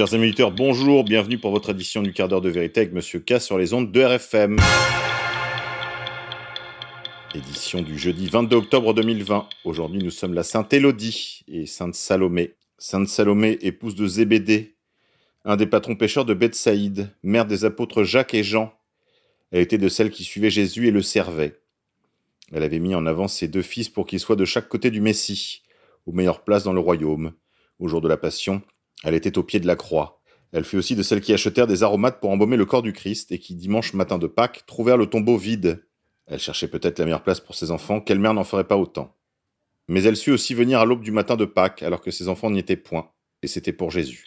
Chers amis auditeurs, bonjour, bienvenue pour votre édition du quart d'heure de vérité avec Monsieur K sur les ondes de RFM. Édition du jeudi 22 octobre 2020. Aujourd'hui, nous sommes la Sainte Élodie et Sainte Salomé. Sainte Salomé, épouse de Zébédée, un des patrons pêcheurs de Bethsaïde, mère des apôtres Jacques et Jean. Elle était de celles qui suivaient Jésus et le servaient. Elle avait mis en avant ses deux fils pour qu'ils soient de chaque côté du Messie, aux meilleures places dans le royaume. Au jour de la Passion, elle était au pied de la croix. Elle fut aussi de celles qui achetèrent des aromates pour embaumer le corps du Christ et qui, dimanche matin de Pâques, trouvèrent le tombeau vide. Elle cherchait peut-être la meilleure place pour ses enfants, quelle mère n'en ferait pas autant. Mais elle sut aussi venir à l'aube du matin de Pâques, alors que ses enfants n'y étaient point, et c'était pour Jésus.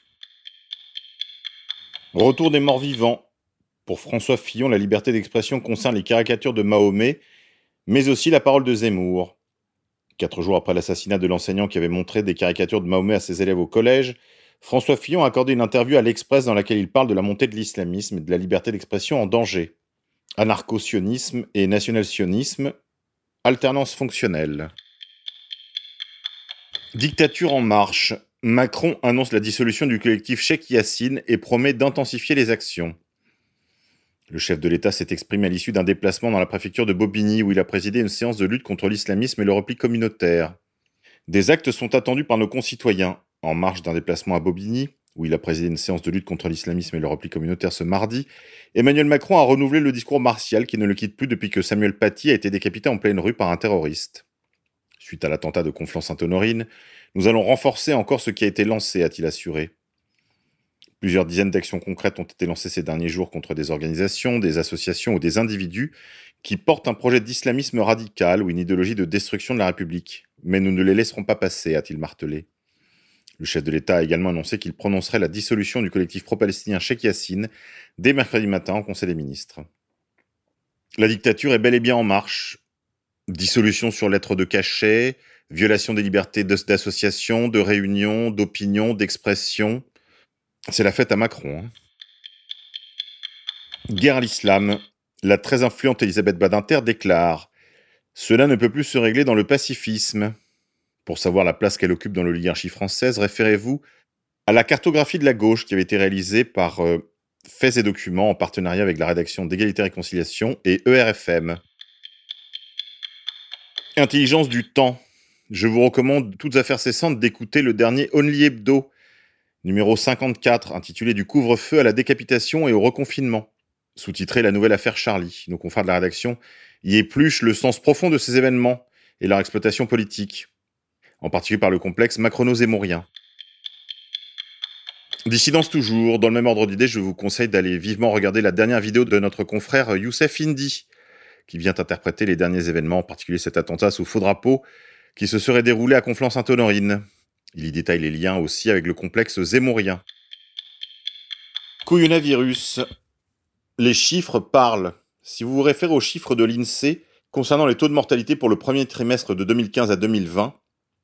Retour des morts vivants. Pour François Fillon, la liberté d'expression concerne les caricatures de Mahomet, mais aussi la parole de Zemmour. Quatre jours après l'assassinat de l'enseignant qui avait montré des caricatures de Mahomet à ses élèves au collège, François Fillon a accordé une interview à l'Express dans laquelle il parle de la montée de l'islamisme et de la liberté d'expression en danger. Anarcho-sionisme et national-sionisme, alternance fonctionnelle. Dictature en marche. Macron annonce la dissolution du collectif Cheikh Yassine et promet d'intensifier les actions. Le chef de l'État s'est exprimé à l'issue d'un déplacement dans la préfecture de Bobigny où il a présidé une séance de lutte contre l'islamisme et le repli communautaire. Des actes sont attendus par nos concitoyens en marge d'un déplacement à Bobigny, où il a présidé une séance de lutte contre l'islamisme et le repli communautaire ce mardi, Emmanuel Macron a renouvelé le discours martial qui ne le quitte plus depuis que Samuel Paty a été décapité en pleine rue par un terroriste. Suite à l'attentat de Conflans-Sainte-Honorine, nous allons renforcer encore ce qui a été lancé, a-t-il assuré. Plusieurs dizaines d'actions concrètes ont été lancées ces derniers jours contre des organisations, des associations ou des individus qui portent un projet d'islamisme radical ou une idéologie de destruction de la République. Mais nous ne les laisserons pas passer, a-t-il martelé. Le chef de l'État a également annoncé qu'il prononcerait la dissolution du collectif pro-palestinien Sheikh Yassine dès mercredi matin au Conseil des ministres. La dictature est bel et bien en marche. Dissolution sur lettre de cachet, violation des libertés d'association, de réunion, d'opinion, d'expression. C'est la fête à Macron. Hein. Guerre à l'islam. La très influente Elisabeth Badinter déclare Cela ne peut plus se régler dans le pacifisme. Pour savoir la place qu'elle occupe dans l'oligarchie française, référez-vous à la cartographie de la gauche qui avait été réalisée par euh, Faits et Documents en partenariat avec la rédaction d'Égalité et Réconciliation et ERFM. Intelligence du temps. Je vous recommande, toutes affaires cessantes, d'écouter le dernier Only Hebdo, numéro 54, intitulé Du couvre-feu à la décapitation et au reconfinement, sous-titré La nouvelle affaire Charlie. Nos confrères de la rédaction y épluchent le sens profond de ces événements et leur exploitation politique en particulier par le complexe macrono-zémorien. Dissidence toujours, dans le même ordre d'idée, je vous conseille d'aller vivement regarder la dernière vidéo de notre confrère Youssef Indy, qui vient interpréter les derniers événements, en particulier cet attentat sous faux drapeau qui se serait déroulé à Conflans-Sainte-Honorine. Il y détaille les liens aussi avec le complexe zémorien. Les chiffres parlent. Si vous vous référez aux chiffres de l'INSEE concernant les taux de mortalité pour le premier trimestre de 2015 à 2020,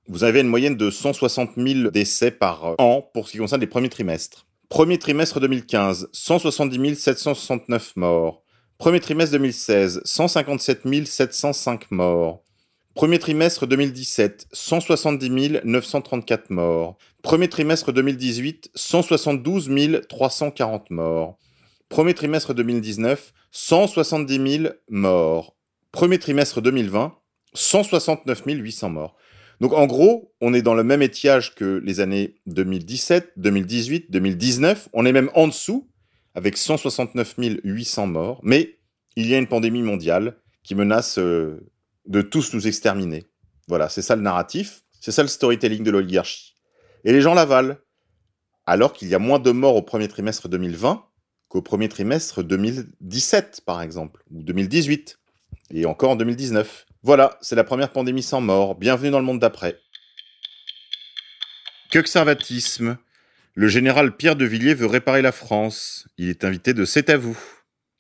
vous avez une moyenne de 160 000 décès par an pour ce qui concerne les premiers trimestres. Premier trimestre 2015, 170 769 morts. Premier trimestre 2016, 157 705 morts. Premier trimestre 2017, 170 934 morts. Premier trimestre 2018, 172 340 morts. Premier trimestre 2019, 170 000 morts. Premier trimestre 2020, 169 800 morts. Donc en gros, on est dans le même étiage que les années 2017, 2018, 2019. On est même en dessous, avec 169 800 morts. Mais il y a une pandémie mondiale qui menace euh, de tous nous exterminer. Voilà, c'est ça le narratif, c'est ça le storytelling de l'oligarchie. Et les gens l'avalent. Alors qu'il y a moins de morts au premier trimestre 2020 qu'au premier trimestre 2017, par exemple, ou 2018, et encore en 2019. Voilà, c'est la première pandémie sans mort. Bienvenue dans le monde d'après. Conservatisme. Le général Pierre de Villiers veut réparer la France. Il est invité de C'est à vous.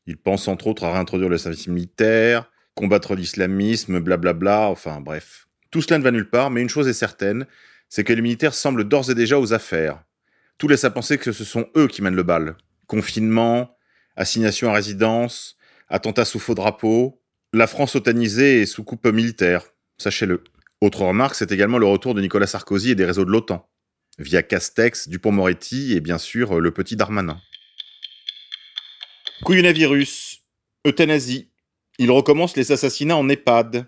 Il pense entre autres à réintroduire le service militaire, combattre l'islamisme, blablabla, enfin bref. Tout cela ne va nulle part, mais une chose est certaine, c'est que les militaires semblent d'ores et déjà aux affaires. Tout laisse à penser que ce sont eux qui mènent le bal. Confinement, assignation à résidence, attentats sous faux drapeau, la France otanisée est sous coupe militaire, sachez-le. Autre remarque, c'est également le retour de Nicolas Sarkozy et des réseaux de l'OTAN. via Castex, Dupont-Moretti et bien sûr le petit Darmanin. Couillonavirus, euthanasie. Il recommence les assassinats en EHPAD.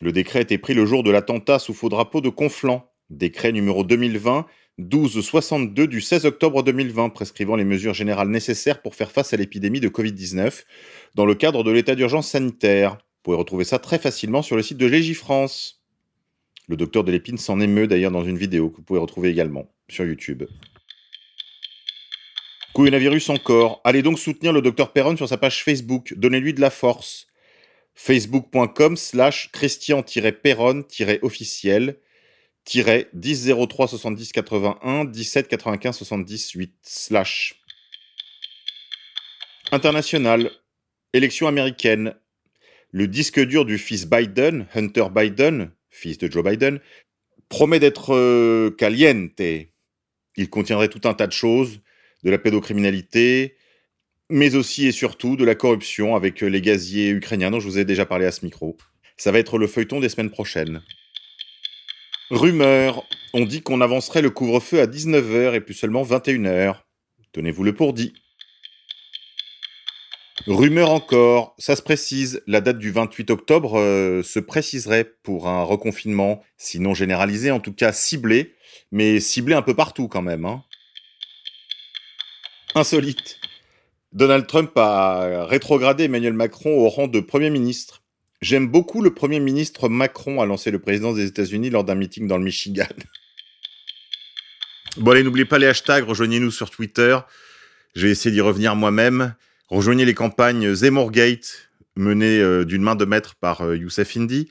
Le décret a été pris le jour de l'attentat sous faux drapeau de Conflans. Décret numéro 2020 1262 du 16 octobre 2020 prescrivant les mesures générales nécessaires pour faire face à l'épidémie de Covid-19 dans le cadre de l'état d'urgence sanitaire. Vous pouvez retrouver ça très facilement sur le site de Légifrance. Le docteur de l'épine s'en émeut d'ailleurs dans une vidéo que vous pouvez retrouver également sur YouTube. Coronavirus encore. Allez donc soutenir le docteur Perron sur sa page Facebook. Donnez-lui de la force. Facebook.com slash Christian-Perron-officiel 10 03 70 81 17 95 78 slash. International. Élection américaine. Le disque dur du fils Biden, Hunter Biden, fils de Joe Biden, promet d'être euh, caliente. Il contiendrait tout un tas de choses, de la pédocriminalité, mais aussi et surtout de la corruption avec les gaziers ukrainiens dont je vous ai déjà parlé à ce micro. Ça va être le feuilleton des semaines prochaines. Rumeur. On dit qu'on avancerait le couvre-feu à 19h et plus seulement 21h. Tenez-vous le pour dit. Rumeur encore, ça se précise, la date du 28 octobre euh, se préciserait pour un reconfinement, sinon généralisé, en tout cas ciblé, mais ciblé un peu partout quand même. Hein. Insolite. Donald Trump a rétrogradé Emmanuel Macron au rang de Premier ministre. J'aime beaucoup le Premier ministre Macron a lancé le président des États-Unis lors d'un meeting dans le Michigan. Bon allez, n'oubliez pas les hashtags, rejoignez-nous sur Twitter. Je vais essayer d'y revenir moi-même. Rejoignez les campagnes Zemmourgate, menées euh, d'une main de maître par euh, Youssef Indy.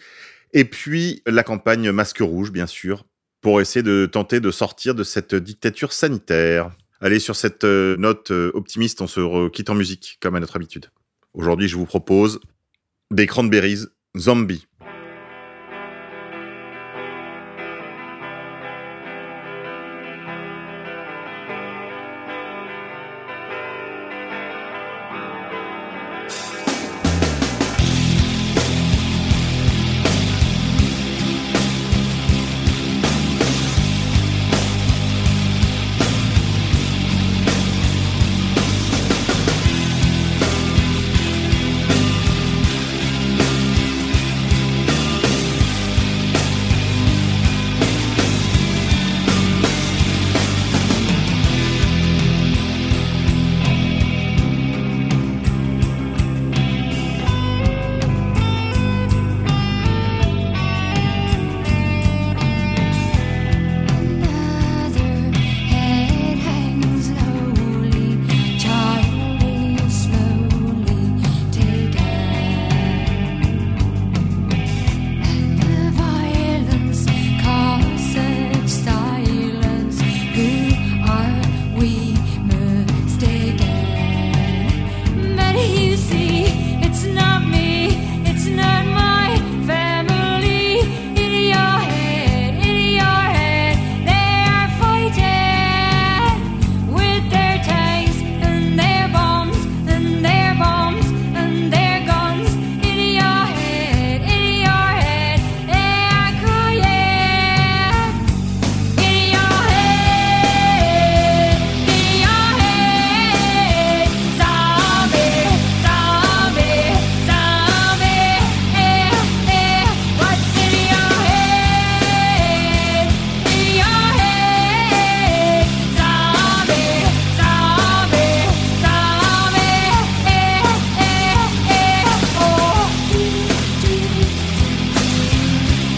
Et puis la campagne Masque Rouge, bien sûr, pour essayer de tenter de sortir de cette dictature sanitaire. Allez, sur cette euh, note optimiste, on se quitte en musique, comme à notre habitude. Aujourd'hui, je vous propose des cranberries zombies.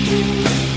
thank you